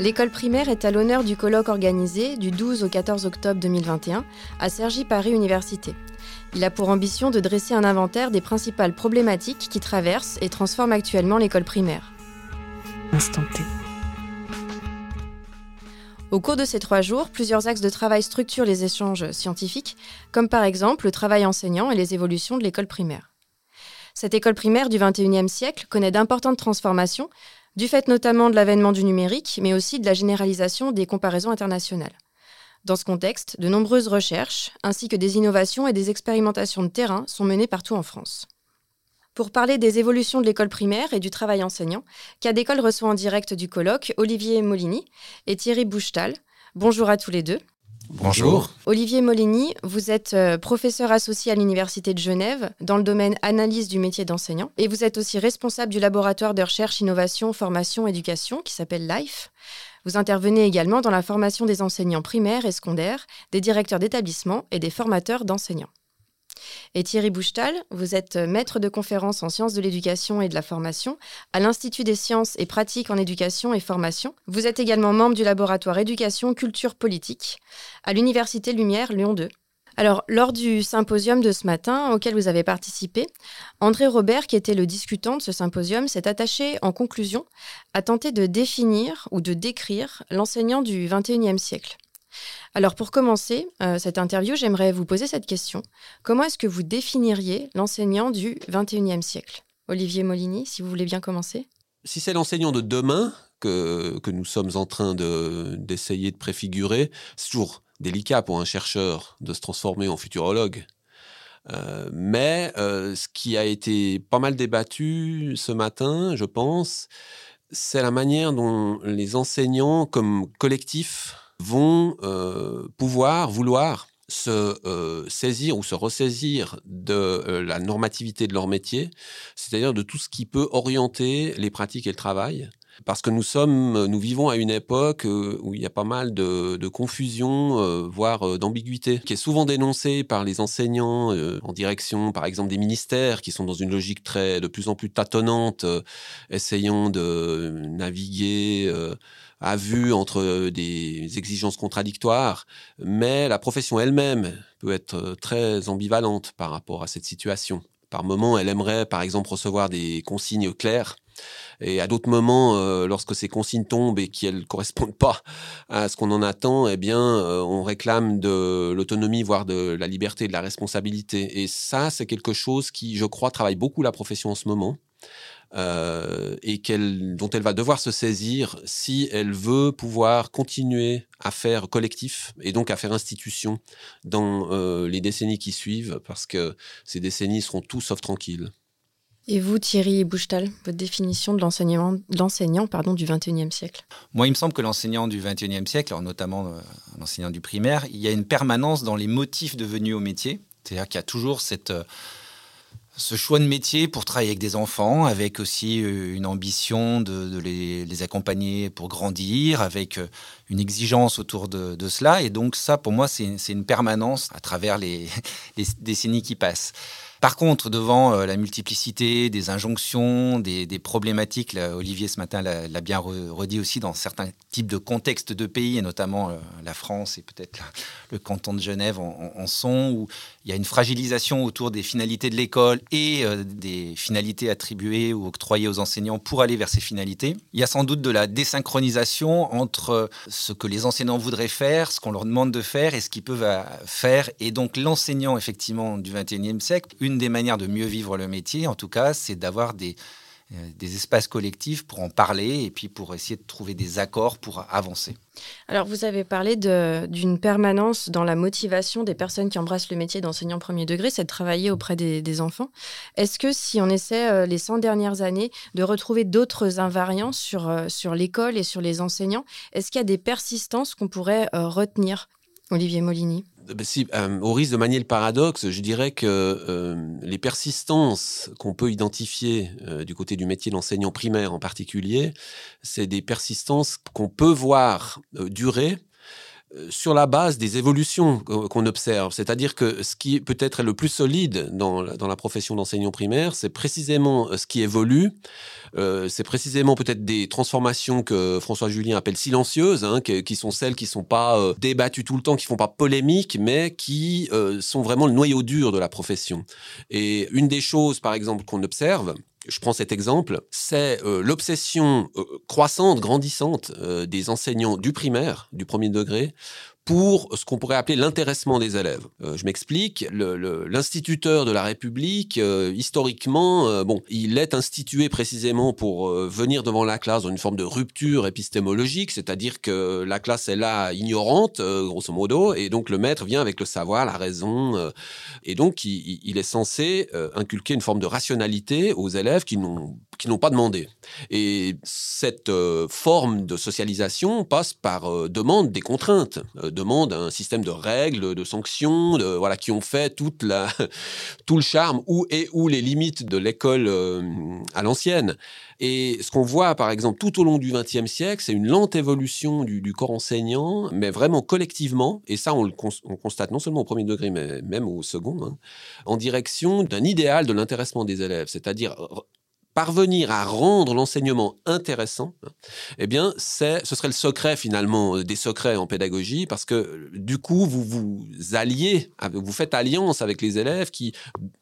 L'école primaire est à l'honneur du colloque organisé du 12 au 14 octobre 2021 à Cergy Paris Université. Il a pour ambition de dresser un inventaire des principales problématiques qui traversent et transforment actuellement l'école primaire. Instant T. Au cours de ces trois jours, plusieurs axes de travail structurent les échanges scientifiques, comme par exemple le travail enseignant et les évolutions de l'école primaire. Cette école primaire du XXIe siècle connaît d'importantes transformations, du fait notamment de l'avènement du numérique, mais aussi de la généralisation des comparaisons internationales. Dans ce contexte, de nombreuses recherches, ainsi que des innovations et des expérimentations de terrain sont menées partout en France. Pour parler des évolutions de l'école primaire et du travail enseignant, Cadécole reçoit en direct du colloque Olivier Molini et Thierry Bouchetal. Bonjour à tous les deux. Bonjour. Olivier Molini, vous êtes euh, professeur associé à l'Université de Genève dans le domaine analyse du métier d'enseignant et vous êtes aussi responsable du laboratoire de recherche, innovation, formation, éducation qui s'appelle LIFE. Vous intervenez également dans la formation des enseignants primaires et secondaires, des directeurs d'établissement et des formateurs d'enseignants. Et Thierry Bouchetal, vous êtes maître de conférences en sciences de l'éducation et de la formation à l'Institut des sciences et pratiques en éducation et formation. Vous êtes également membre du laboratoire éducation culture politique à l'Université Lumière Lyon 2. Alors, lors du symposium de ce matin auquel vous avez participé, André Robert, qui était le discutant de ce symposium, s'est attaché en conclusion à tenter de définir ou de décrire l'enseignant du XXIe siècle. Alors pour commencer euh, cette interview, j'aimerais vous poser cette question. Comment est-ce que vous définiriez l'enseignant du 21e siècle? Olivier Molini, si vous voulez bien commencer. Si c'est l'enseignant de demain que, nous sommes en train d'essayer de, préfigurer, c'est toujours délicat pour un chercheur de se transformer en futurologue. Euh, mais euh, ce qui a été pas mal débattu ce matin, je pense, c'est la manière dont les enseignants, comme collectif, vont euh, pouvoir, vouloir se euh, saisir ou se ressaisir de euh, la normativité de leur métier, c'est-à-dire de tout ce qui peut orienter les pratiques et le travail. Parce que nous sommes, nous vivons à une époque où il y a pas mal de, de confusion, voire d'ambiguïté, qui est souvent dénoncée par les enseignants en direction, par exemple, des ministères, qui sont dans une logique très de plus en plus tâtonnante, essayant de naviguer a vu entre euh, des exigences contradictoires, mais la profession elle-même peut être euh, très ambivalente par rapport à cette situation. Par moments, elle aimerait, par exemple, recevoir des consignes claires. Et à d'autres moments, euh, lorsque ces consignes tombent et qu'elles ne correspondent pas à ce qu'on en attend, eh bien, on réclame de l'autonomie, voire de la liberté, de la responsabilité. Et ça, c'est quelque chose qui, je crois, travaille beaucoup la profession en ce moment. Euh, et dont elle va devoir se saisir si elle veut pouvoir continuer à faire collectif et donc à faire institution dans euh, les décennies qui suivent, parce que ces décennies seront tout sauf tranquilles. Et vous, Thierry Bouchetal, votre définition de l'enseignant pardon, du XXIe siècle? Moi, il me semble que l'enseignant du XXIe siècle, notamment euh, l'enseignant du primaire, il y a une permanence dans les motifs devenus au métier. C'est-à-dire qu'il y a toujours cette ce choix de métier pour travailler avec des enfants, avec aussi euh, une ambition de, les, accompagner pour grandir, avec euh, une exigence autour de, cela. Et donc ça, pour moi, c'est une permanence à travers les décennies qui passent. Par contre, devant euh, la multiplicité des injonctions, des, problématiques, Olivier ce matin l'a bien redit aussi dans certains types de contextes de pays, et notamment euh, la France et peut-être le canton de Genève en, sont, où il y a une fragilisation autour des finalités de l'école et euh, des finalités attribuées ou octroyées aux enseignants pour aller vers ces finalités. Il y a sans doute de la désynchronisation entre ce que les enseignants voudraient faire, ce qu'on leur demande de faire et ce qu'ils peuvent faire. Et donc l'enseignant, effectivement, du 21e siècle, une des manières de mieux vivre le métier, en tout cas, c'est d'avoir des, euh, des espaces collectifs pour en parler et puis pour essayer de trouver des accords pour avancer. Alors, vous avez parlé d'une permanence dans la motivation des personnes qui embrassent le métier d'enseignant premier degré, c'est de travailler auprès des, enfants. Est-ce que si on essaie euh, les 100 dernières années de retrouver d'autres invariants sur, euh, sur l'école et sur les enseignants, est-ce qu'il y a des persistances qu'on pourrait retenir Olivier Molini? Bah, euh, au risque de manier le paradoxe, je dirais que euh, les persistances qu'on peut identifier euh, du côté du métier d'enseignant primaire en particulier, c'est des persistances qu'on peut voir durer sur la base des évolutions qu'on observe. C'est-à-dire que ce qui peut-être est le plus solide dans dans la profession d'enseignant primaire, c'est précisément euh, ce qui évolue. Euh, c'est précisément peut-être des transformations que François Julien appelle silencieuses, hein, qui, sont celles qui ne sont pas débattues tout le temps, qui ne font pas polémique, mais qui sont vraiment le noyau dur de la profession. Et une des choses, par exemple, qu'on observe, je prends cet exemple, c'est euh, l'obsession euh, croissante, grandissante euh, des enseignants du primaire, du premier degré, pour ce qu'on pourrait appeler l'intéressement des élèves. Euh, je m'explique, l'instituteur de la République, euh, historiquement, euh, bon, il est institué précisément pour venir devant la classe dans une forme de rupture épistémologique, c'est-à-dire que la classe est là ignorante, grosso modo, et donc le maître vient avec le savoir, la raison, et donc il, il, est censé inculquer une forme de rationalité aux élèves qui n'ont qui n'ont pas demandé. Et cette forme de socialisation passe par demande des contraintes, demande un système de règles, de sanctions, voilà, qui ont fait toute la, tout le charme ou, et ou les limites de l'école euh, à l'ancienne. Et ce qu'on voit, par exemple, tout au long du XXe siècle, c'est une lente évolution du, corps enseignant, mais vraiment collectivement, et ça, on le constate non seulement au premier degré, mais même au second, hein, en direction d'un idéal de l'intéressement des élèves, c'est-à-dire parvenir à rendre l'enseignement intéressant, eh bien, c'est, ce serait le secret finalement euh, des secrets en pédagogie, parce que du coup, vous vous alliez, vous faites alliance avec les élèves qui,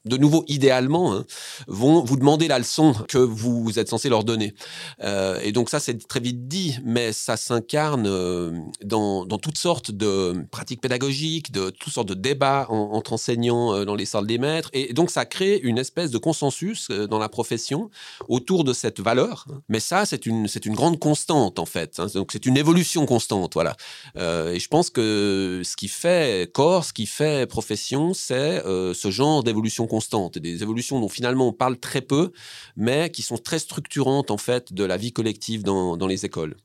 de nouveau, idéalement, hein, vont vous demander la leçon que vous êtes censé leur donner. Euh, et donc ça, c'est très vite dit, mais ça s'incarne euh, dans, dans, toutes sortes de pratiques pédagogiques, de toutes sortes de débats entre enseignants dans les salles des maîtres, et donc ça crée une espèce de consensus dans la profession autour de cette valeur. Mais ça, c'est une, c'est une grande constante, en fait. Hein. Donc, c'est une évolution constante, voilà. Euh, et je pense que ce qui fait corps, ce qui fait profession, c'est euh, ce genre d'évolution constante. Des évolutions dont finalement on parle très peu, mais qui sont très structurantes, en fait, de la vie collective dans, dans les écoles.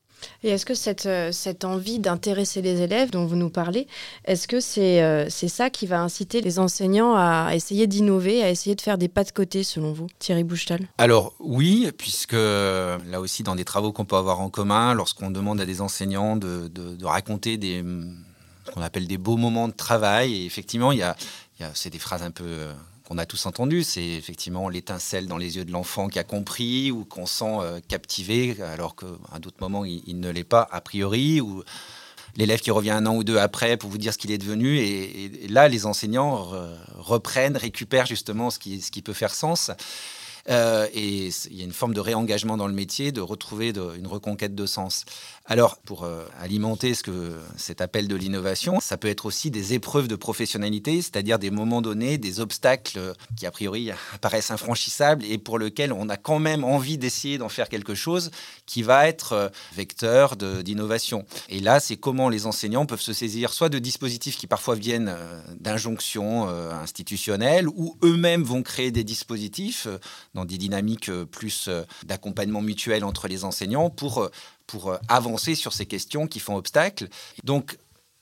Et est-ce que cette, euh, cette envie d'intéresser les élèves dont vous nous parlez, est-ce que c'est euh, c'est ça qui va inciter les enseignants à essayer d'innover, à essayer de faire des pas de côté, selon vous, Thierry Bouchetal? Alors oui, puisque là aussi, dans des travaux qu'on peut avoir en commun, lorsqu'on demande à des enseignants de, de, raconter des ce qu'on appelle des beaux moments de travail, et effectivement, il y a, il y a c'est des phrases un peu euh, qu'on a tous entendu, c'est effectivement l'étincelle dans les yeux de l'enfant qui a compris ou qu'on sent euh, captivé, alors qu'à d'autres moments, il, ne l'est pas a priori, ou l'élève qui revient un an ou deux après pour vous dire ce qu'il est devenu. Et, là, les enseignants reprennent, récupèrent justement ce qui, ce qui peut faire sens. Euh, et il y a une forme de réengagement dans le métier, de retrouver une reconquête de sens. Alors, pour euh, alimenter ce que cet appel de l'innovation, ça peut être aussi des épreuves de professionnalité, c'est-à-dire des moments donnés, des obstacles qui a priori apparaissent infranchissables et pour lesquels on a quand même envie d'essayer d'en faire quelque chose qui va être euh, vecteur d'innovation. Et là, c'est comment les enseignants peuvent se saisir soit de dispositifs qui parfois viennent euh, d'injonctions institutionnelles ou eux-mêmes vont créer des dispositifs des dynamiques plus d'accompagnement mutuel entre les enseignants pour pour euh, avancer sur ces questions qui font obstacle. Donc,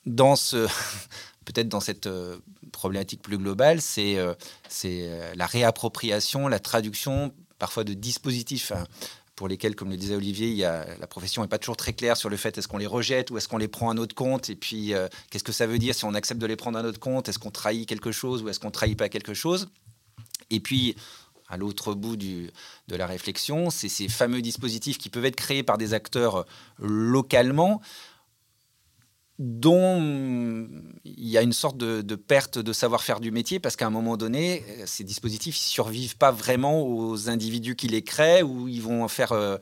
dans ce, peut-être dans cette euh, problématique plus globale, c'est euh, c'est la réappropriation, la traduction parfois de dispositifs hein, pour lesquels, comme le disait Olivier, il y a, la profession n'est pas toujours très claire sur le fait est-ce qu'on les rejette ou est-ce qu'on les prend à notre compte et puis qu'est-ce que ça veut dire si on accepte de les prendre à notre compte? Est-ce qu'on trahit quelque chose ou est-ce qu'on trahit pas quelque chose? Et puis à l'autre bout du, de la réflexion, c'est ces fameux dispositifs qui peuvent être créés par des acteurs localement, dont il y a une sorte de, perte de savoir-faire du métier, parce qu'à un moment donné, ces dispositifs ne survivent pas vraiment aux individus qui les créent, ou ils vont faire... Euh,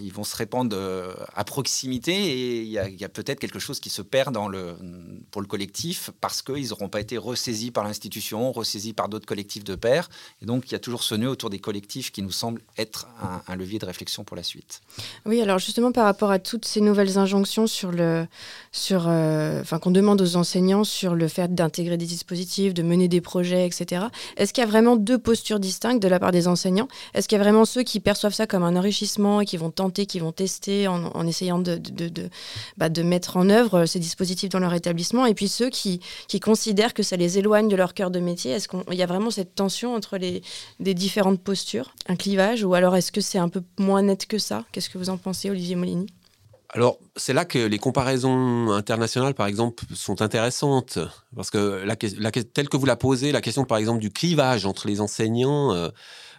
ils vont se répandre euh, à proximité et il y a, peut-être quelque chose qui se perd pour le collectif parce qu'ils n'auront pas été ressaisis par l'institution, ressaisis par d'autres collectifs de pairs. Et donc, il y a toujours ce nœud autour des collectifs qui nous semble être un, levier de réflexion pour la suite. Oui, alors justement, par rapport à toutes ces nouvelles injonctions euh, qu'on demande aux enseignants sur le fait d'intégrer des dispositifs, de mener des projets, etc., est-ce qu'il y a vraiment deux postures distinctes de la part des enseignants? Est-ce qu'il y a vraiment ceux qui perçoivent ça comme un enrichissement et qui vont tenter, qui vont tester en, essayant de, de, bah, de, mettre en œuvre euh, ces dispositifs dans leur établissement, et puis ceux qui, qui considèrent que ça les éloigne de leur cœur de métier. Est-ce qu'il y a vraiment cette tension entre les, les différentes postures, un clivage, ou alors est-ce que c'est un peu moins net que ça? Qu'est-ce que vous en pensez, Olivier Molini? Alors, c'est là que les comparaisons internationales, par exemple, sont intéressantes. Parce que, la, telle que vous la posez, la question, par exemple, du clivage entre les enseignants, euh,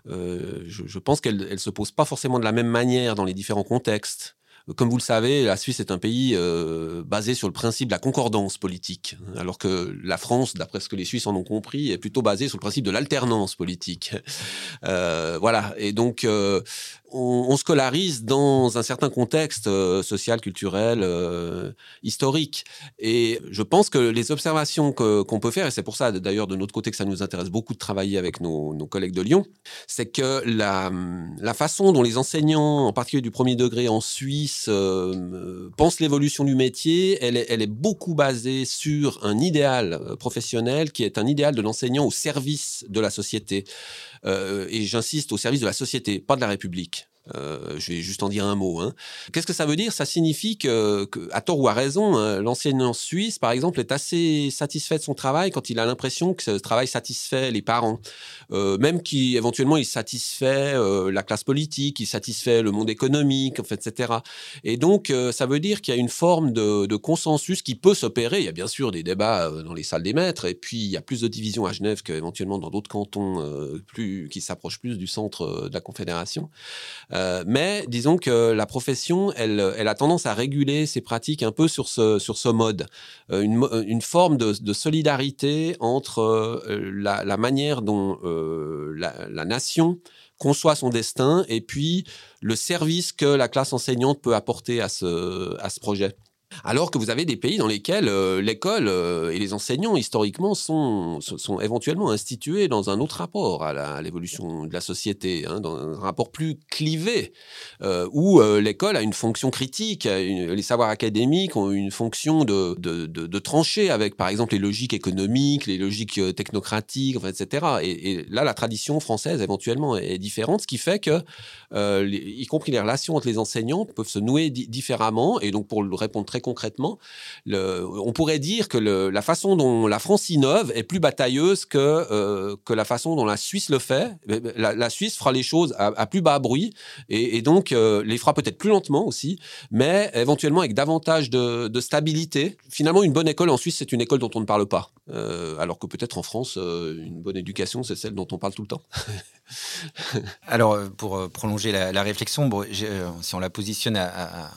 euh, je, pense qu'elle ne se pose pas forcément de la même manière dans les différents contextes. Comme vous le savez, la Suisse est un pays euh, basé sur le principe de la concordance politique, alors que la France, d'après ce que les Suisses en ont compris, est plutôt basée sur le principe de l'alternance politique. Euh, voilà. Et donc, euh, on, scolarise dans un certain contexte social, culturel, historique. Et je pense que les observations qu'on peut faire, et c'est pour ça d'ailleurs de notre côté que ça nous intéresse beaucoup de travailler avec nos, collègues de Lyon, c'est que la, la façon dont les enseignants, en particulier du premier degré en Suisse, euh, pense l'évolution du métier, elle est, beaucoup basée sur un idéal euh, professionnel qui est un idéal de l'enseignant au service de la société. Euh, et j'insiste, au service de la société, pas de la République. Euh, je vais juste en dire un mot. Hein. Qu'est-ce que ça veut dire? Ça signifie que, à tort ou à raison, hein, l'enseignant suisse, par exemple, est assez satisfait de son travail quand il a l'impression que ce travail satisfait les parents, euh, même qui éventuellement il satisfait euh, la classe politique, il satisfait le monde économique, etc. Et donc, ça veut dire qu'il y a une forme de, de consensus qui peut s'opérer. Il y a bien sûr des débats dans les salles des maîtres, et puis il y a plus de divisions à Genève qu'éventuellement dans d'autres cantons plus qui s'approchent plus du centre de la Confédération. Euh, mais disons que la profession, elle, elle, a tendance à réguler ses pratiques un peu sur ce, sur ce mode. Euh, une, une, forme de, solidarité entre euh, la, la, manière dont la, la, nation conçoit son destin et puis le service que la classe enseignante peut apporter à ce, à ce projet. Alors que vous avez des pays dans lesquels euh, l'école euh, et les enseignants, historiquement, sont, sont éventuellement institués dans un autre rapport à l'évolution de la société, hein, dans un rapport plus clivé, euh, où l'école a une fonction critique, les savoirs académiques ont une fonction de, de, de, trancher avec, par exemple, les logiques économiques, les logiques technocratiques, etc. Et, là, la tradition française, éventuellement, est différente, ce qui fait que, y compris les relations entre les enseignants, peuvent se nouer différemment. Et donc, pour répondre très concrètement, on pourrait dire que la façon dont la France innove est plus batailleuse que, euh, la façon dont la Suisse le fait. La, Suisse fera les choses à, plus bas bruit et, donc euh, les fera peut-être plus lentement aussi, mais éventuellement avec davantage de, stabilité. Finalement, une bonne école en Suisse, c'est une école dont on ne parle pas, euh, alors que peut-être en France, une bonne éducation, c'est celle dont on parle tout le temps. alors, pour prolonger la, réflexion, si on la positionne à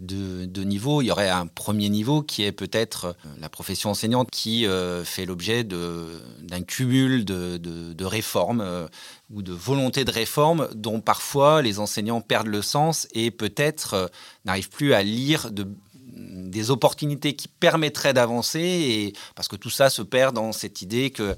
deux, niveaux. Il y aurait un premier niveau qui est peut-être euh, la profession enseignante qui euh, fait l'objet d'un cumul de, réformes euh, ou de volontés de réforme dont parfois les enseignants perdent le sens et peut-être n'arrivent plus à lire des opportunités qui permettraient d'avancer parce que tout ça se perd dans cette idée que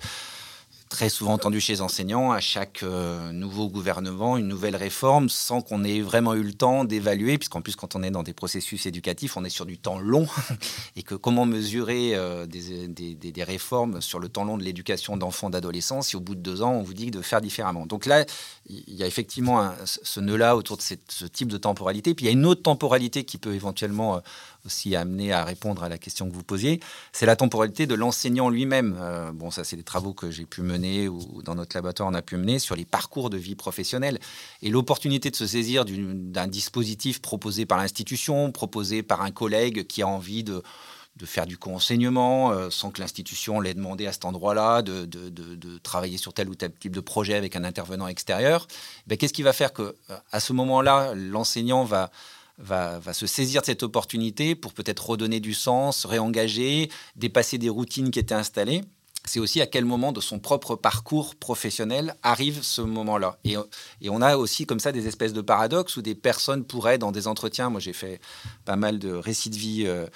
très souvent entendu chez les enseignants, à chaque euh, nouveau gouvernement, une nouvelle réforme, sans qu'on ait vraiment eu le temps d'évaluer, puisqu'en plus, quand on est dans des processus éducatifs, on est sur du temps long, et que comment mesurer euh, des, réformes sur le temps long de l'éducation d'enfants, d'adolescents, si au bout de deux ans, on vous dit de faire différemment. Donc là, il y a effectivement ce nœud-là autour de ce type de temporalité, puis il y a une autre temporalité qui peut éventuellement... Euh, aussi amené à répondre à la question que vous posiez, c'est la temporalité de l'enseignant lui-même. Euh, bon, ça, c'est des travaux que j'ai pu mener ou dans notre laboratoire, on a pu mener sur les parcours de vie professionnelle et l'opportunité de se saisir d'un dispositif proposé par l'institution, proposé par un collègue qui a envie de faire du co-enseignement euh, sans que l'institution l'ait demandé à cet endroit-là, de, de, travailler sur tel ou tel type de projet avec un intervenant extérieur, ben, qu'est-ce qui va faire que à ce moment-là, l'enseignant va, va, se saisir de cette opportunité pour peut-être redonner du sens, réengager, dépasser des routines qui étaient installées. C'est aussi à quel moment de son propre parcours professionnel arrive ce moment-là. Et, on a aussi comme ça des espèces de paradoxes où des personnes pourraient, dans des entretiens, moi j'ai fait pas mal de récits de vie euh,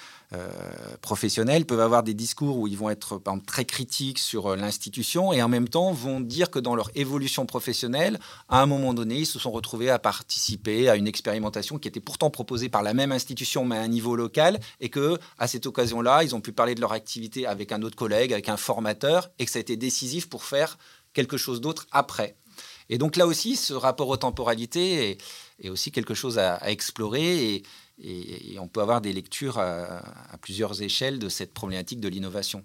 professionnels peuvent avoir des discours où ils vont être très critiques sur euh, l'institution et en même temps vont dire que dans leur évolution professionnelle, à un moment donné, ils se sont retrouvés à participer à une expérimentation qui était pourtant proposée par la même institution mais à un niveau local et que à cette occasion-là, ils ont pu parler de leur activité avec un autre collègue, avec un formateur et que ça a été décisif pour faire quelque chose d'autre après. Et donc là aussi, ce rapport aux temporalités est, aussi quelque chose à, à explorer et, et, on peut avoir des lectures à, plusieurs échelles de cette problématique de l'innovation.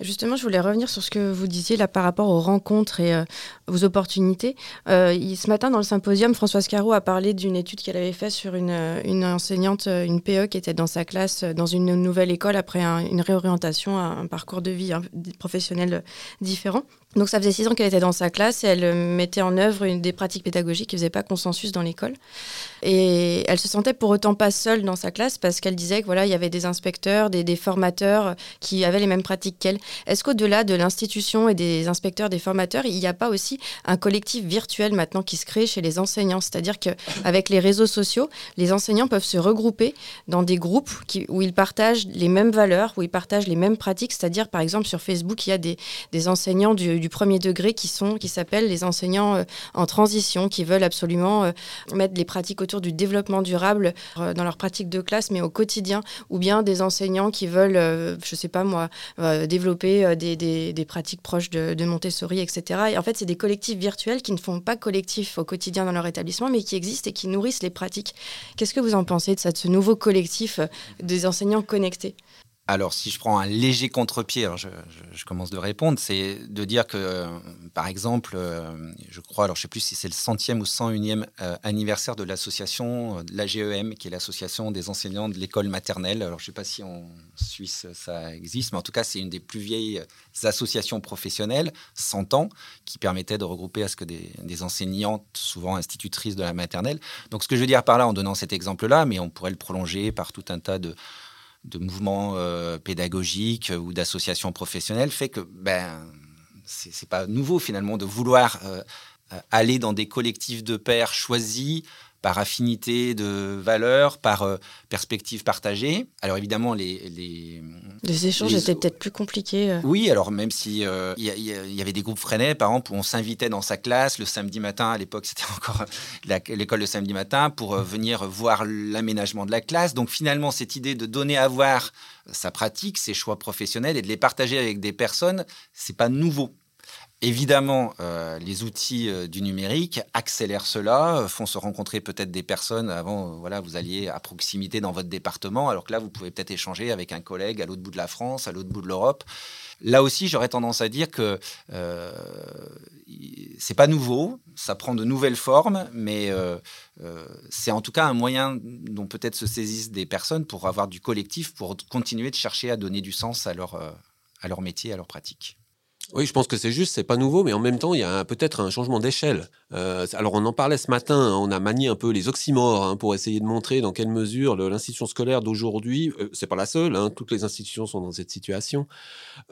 Justement, je voulais revenir sur ce que vous disiez là par rapport aux rencontres et euh, aux opportunités. Euh, ce matin, dans le symposium, Françoise Caro a parlé d'une étude qu'elle avait faite sur une, euh, une, enseignante, une PE qui était dans sa classe dans une nouvelle école après une réorientation, un, parcours de vie professionnel différent. Donc ça faisait six ans qu'elle était dans sa classe et elle mettait en œuvre une, des pratiques pédagogiques qui ne faisaient pas consensus dans l'école. Et elle se sentait pour autant pas seule dans sa classe parce qu'elle disait que voilà, il y avait des inspecteurs, des, formateurs qui avaient les mêmes pratiques qu'elle. Est-ce qu'au-delà de l'institution et des inspecteurs, des formateurs, il n'y a pas aussi un collectif virtuel maintenant qui se crée chez les enseignants? C'est-à-dire qu'avec les réseaux sociaux, les enseignants peuvent se regrouper dans des groupes où ils partagent les mêmes valeurs, où ils partagent les mêmes pratiques. C'est-à-dire, par exemple, sur Facebook, il y a des enseignants du, du, premier degré qui sont qui s'appellent les enseignants euh, en transition, qui veulent absolument euh, mettre les pratiques autour du développement durable euh, dans leurs pratiques de classe, mais au quotidien, ou bien des enseignants qui veulent, je sais pas moi, développer des, des, des, pratiques proches de, de, Montessori, etc. Et en fait, c'est des collectifs virtuels qui ne font pas collectif au quotidien dans leur établissement, mais qui existent et qui nourrissent les pratiques. Qu'est-ce que vous en pensez de, ça, de ce nouveau collectif des enseignants connectés? Alors, si je prends un léger contre-pied, je, commence de répondre, c'est de dire que, euh, par exemple, euh, je crois, alors je ne sais plus si c'est le centième ou 101e euh, anniversaire de l'association, de la GEM, qui est l'association des enseignants de l'école maternelle. Alors, je ne sais pas si en Suisse ça existe, mais en tout cas, c'est une des plus vieilles associations professionnelles, 100 ans, qui permettait de regrouper à ce que des, des enseignantes, souvent institutrices de la maternelle. Donc, ce que je veux dire par là, en donnant cet exemple-là, mais on pourrait le prolonger par tout un tas de de mouvements euh, pédagogiques ou d'associations professionnelles fait que ben c'est pas nouveau finalement de vouloir euh, aller dans des collectifs de pairs choisis par affinité de valeurs, par euh, perspective partagée. Alors évidemment, les... Les, échanges étaient peut-être plus compliqués. Euh. Oui, alors même si euh, il y, avait des groupes freinés, par exemple, où on s'invitait dans sa classe le samedi matin, à l'époque c'était encore l'école le samedi matin, pour venir voir l'aménagement de la classe. Donc finalement, cette idée de donner à voir sa pratique, ses choix professionnels et de les partager avec des personnes, c'est pas nouveau. Évidemment, euh, les outils euh, du numérique accélèrent cela, euh, font se rencontrer peut-être des personnes. Avant, voilà, vous alliez à proximité dans votre département, alors que là, vous pouvez peut-être échanger avec un collègue à l'autre bout de la France, à l'autre bout de l'Europe. Là aussi, j'aurais tendance à dire que c'est pas nouveau, ça prend de nouvelles formes, mais c'est en tout cas un moyen dont peut-être se saisissent des personnes pour avoir du collectif, pour continuer de chercher à donner du sens à leur, à leur métier, à leur pratique. Oui, je pense que c'est juste, c'est pas nouveau, mais en même temps, il y a peut-être un changement d'échelle. Euh, alors, on en parlait ce matin, hein, on a manié un peu les oxymores hein, pour essayer de montrer dans quelle mesure l'institution scolaire d'aujourd'hui, euh, c'est pas la seule, hein, toutes les institutions sont dans cette situation,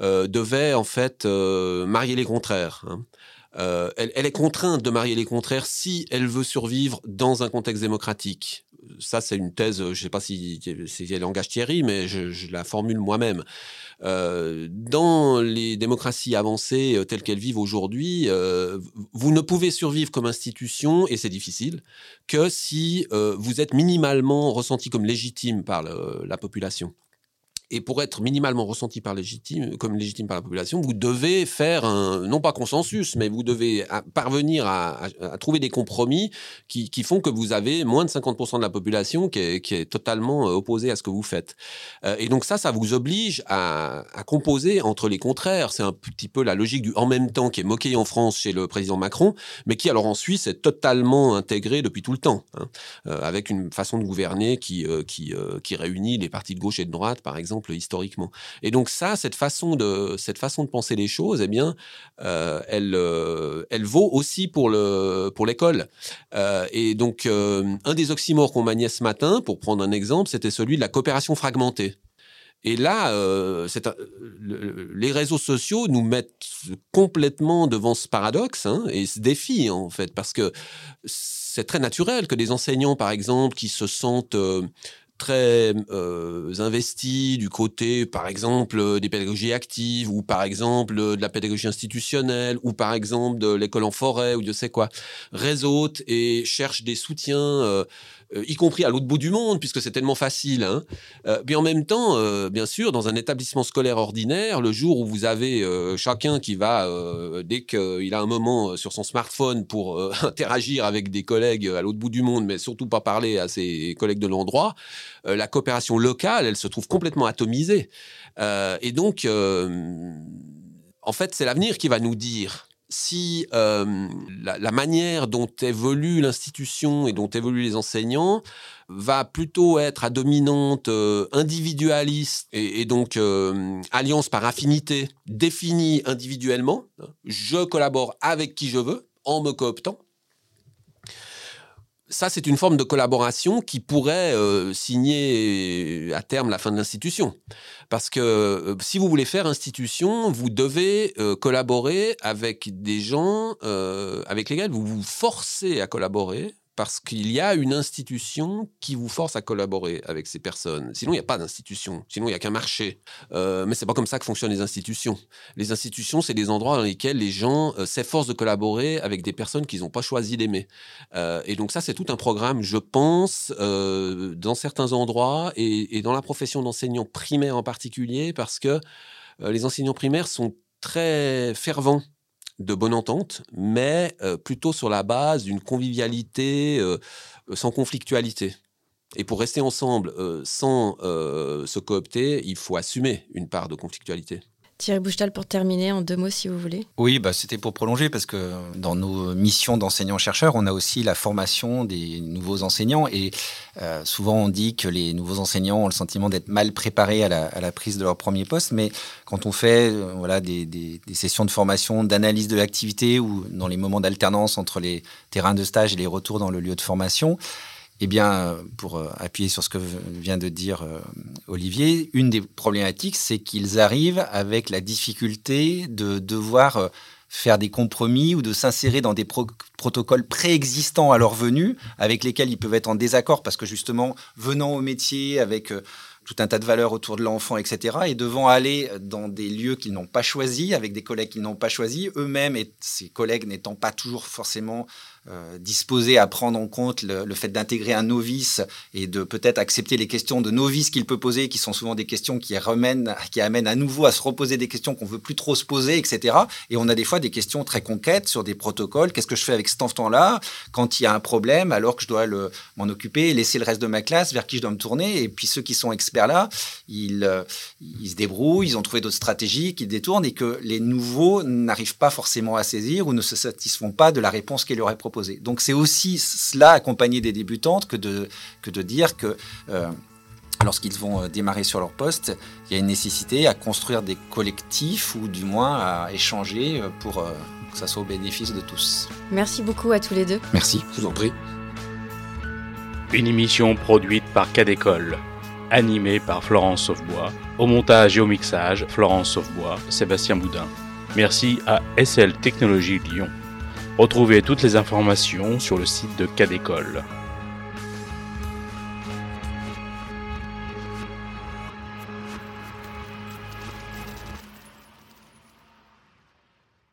euh, devait en fait marier les contraires. Elle, elle, est contrainte de marier les contraires si elle veut survivre dans un contexte démocratique ça, c'est une thèse, je ne sais pas si c'est langage Thierry, mais je, la formule moi-même. Euh, dans les démocraties avancées euh, telles qu'elles vivent aujourd'hui, euh, vous ne pouvez survivre comme institution, et c'est difficile, que si vous êtes minimalement ressenti comme légitime par la population et pour être minimalement ressenti par légitime, comme légitime par la population, vous devez faire un, non pas consensus, mais vous devez parvenir à, trouver des compromis qui, font que vous avez moins de 50% de la population qui est, totalement euh, opposée à ce que vous faites. Euh, et donc ça, ça vous oblige à, composer entre les contraires. C'est un petit peu la logique du en même temps qui est moquée en France chez le président Macron, mais qui alors en Suisse est totalement intégré depuis tout le temps, hein, euh, avec une façon de gouverner qui, qui, qui réunit les partis de gauche et de droite, par exemple historiquement. Et donc ça, cette façon de, cette façon de penser les choses, eh bien, euh, elle, euh, elle vaut aussi pour le, pour l'école. Euh, et donc, un des oxymores qu'on maniait ce matin, pour prendre un exemple, c'était celui de la coopération fragmentée. Et là, les réseaux sociaux nous mettent complètement devant ce paradoxe hein, et ce défi, en fait, parce que c'est très naturel que des enseignants, par exemple, qui se sentent très euh, investis du côté, par exemple, des pédagogies actives, ou par exemple de la pédagogie institutionnelle, ou par exemple de l'école en forêt, ou je sais quoi, réseautent et cherchent des soutiens euh, euh, y compris à l'autre bout du monde, puisque c'est tellement facile. Hein. Euh, mais en même temps, euh, bien sûr, dans un établissement scolaire ordinaire, le jour où vous avez chacun qui va, dès qu'il a un moment sur son smartphone pour interagir avec des collègues à l'autre bout du monde, mais surtout pas parler à ses collègues de l'endroit, la coopération locale, elle se trouve complètement atomisée. et donc, en fait, c'est l'avenir qui va nous dire si la, manière dont évolue l'institution et dont évoluent les enseignants va plutôt être à dominante euh, individualiste et, donc alliance par affinité définie individuellement, je collabore avec qui je veux en me cooptant, ça, c'est une forme de collaboration qui pourrait euh, signer à terme la fin de l'institution. Parce que euh, si vous voulez faire institution, vous devez euh, collaborer avec des gens avec lesquels vous vous forcez à collaborer parce qu'il y a une institution qui vous force à collaborer avec ces personnes. Sinon, il n'y a pas d'institution. Sinon, il n'y a qu'un marché. Euh, mais c'est pas comme ça que fonctionnent les institutions. Les institutions, c'est des endroits dans lesquels les gens euh, s'efforcent de collaborer avec des personnes qu'ils n'ont pas choisi d'aimer. Euh, et donc ça, c'est tout un programme, je pense, dans certains endroits et dans la profession d'enseignant primaire en particulier, parce que les enseignants primaires sont très fervents de bonne entente, mais euh, plutôt sur la base d'une convivialité euh, sans conflictualité. Et pour rester ensemble euh, sans se coopter, il faut assumer une part de conflictualité. Thierry Bouchetal, pour terminer, en deux mots, si vous voulez. Oui, bah, c'était pour prolonger, parce que dans nos missions d'enseignants-chercheurs, on a aussi la formation des nouveaux enseignants. Et euh, souvent, on dit que les nouveaux enseignants ont le sentiment d'être mal préparés à la, prise de leur premier poste. Mais quand on fait euh, voilà, des, sessions de formation, d'analyse de l'activité ou dans les moments d'alternance entre les terrains de stage et les retours dans le lieu de formation, eh bien, pour euh, appuyer sur ce que vient de dire euh, Olivier, une des problématiques, c'est qu'ils arrivent avec la difficulté de devoir euh, faire des compromis ou de s'insérer dans des protocoles préexistants à leur venue, avec lesquels ils peuvent être en désaccord parce que justement, venant au métier avec tout un tas de valeurs autour de l'enfant, etc., et devant aller dans des lieux qu'ils n'ont pas choisis, avec des collègues qu'ils n'ont pas choisis, eux-mêmes et ces collègues n'étant pas toujours forcément euh, disposé à prendre en compte le, fait d'intégrer un novice et de peut-être accepter les questions de novice qu'il peut poser, qui sont souvent des questions qui, remènent, qui amènent à nouveau à se reposer des questions qu'on veut plus trop se poser, etc. Et on a des fois des questions très concrètes sur des protocoles. Qu'est-ce que je fais avec cet enfant-là? Quand il y a un problème, alors que je dois m'en occuper, laisser le reste de ma classe, vers qui je dois me tourner? Et puis ceux qui sont experts là, ils, euh, ils se débrouillent, ils ont trouvé d'autres stratégies qui détournent et que les nouveaux n'arrivent pas forcément à saisir ou ne se satisfont pas de la réponse qu'ils leur est proposée. Donc c'est aussi cela accompagner des débutantes que de, que de dire que euh, lorsqu'ils vont euh, démarrer sur leur poste, il y a une nécessité à construire des collectifs ou du moins à échanger euh, pour que ça soit au bénéfice de tous. Merci beaucoup à tous les deux. Merci. Je vous en prie. Une émission produite par Cadécole, animée par Florence Sauvebois, au montage et au mixage Florence Sauvebois, Sébastien Boudin. Merci à SL Technologies Lyon. Retrouvez toutes les informations sur le site de Cadécole.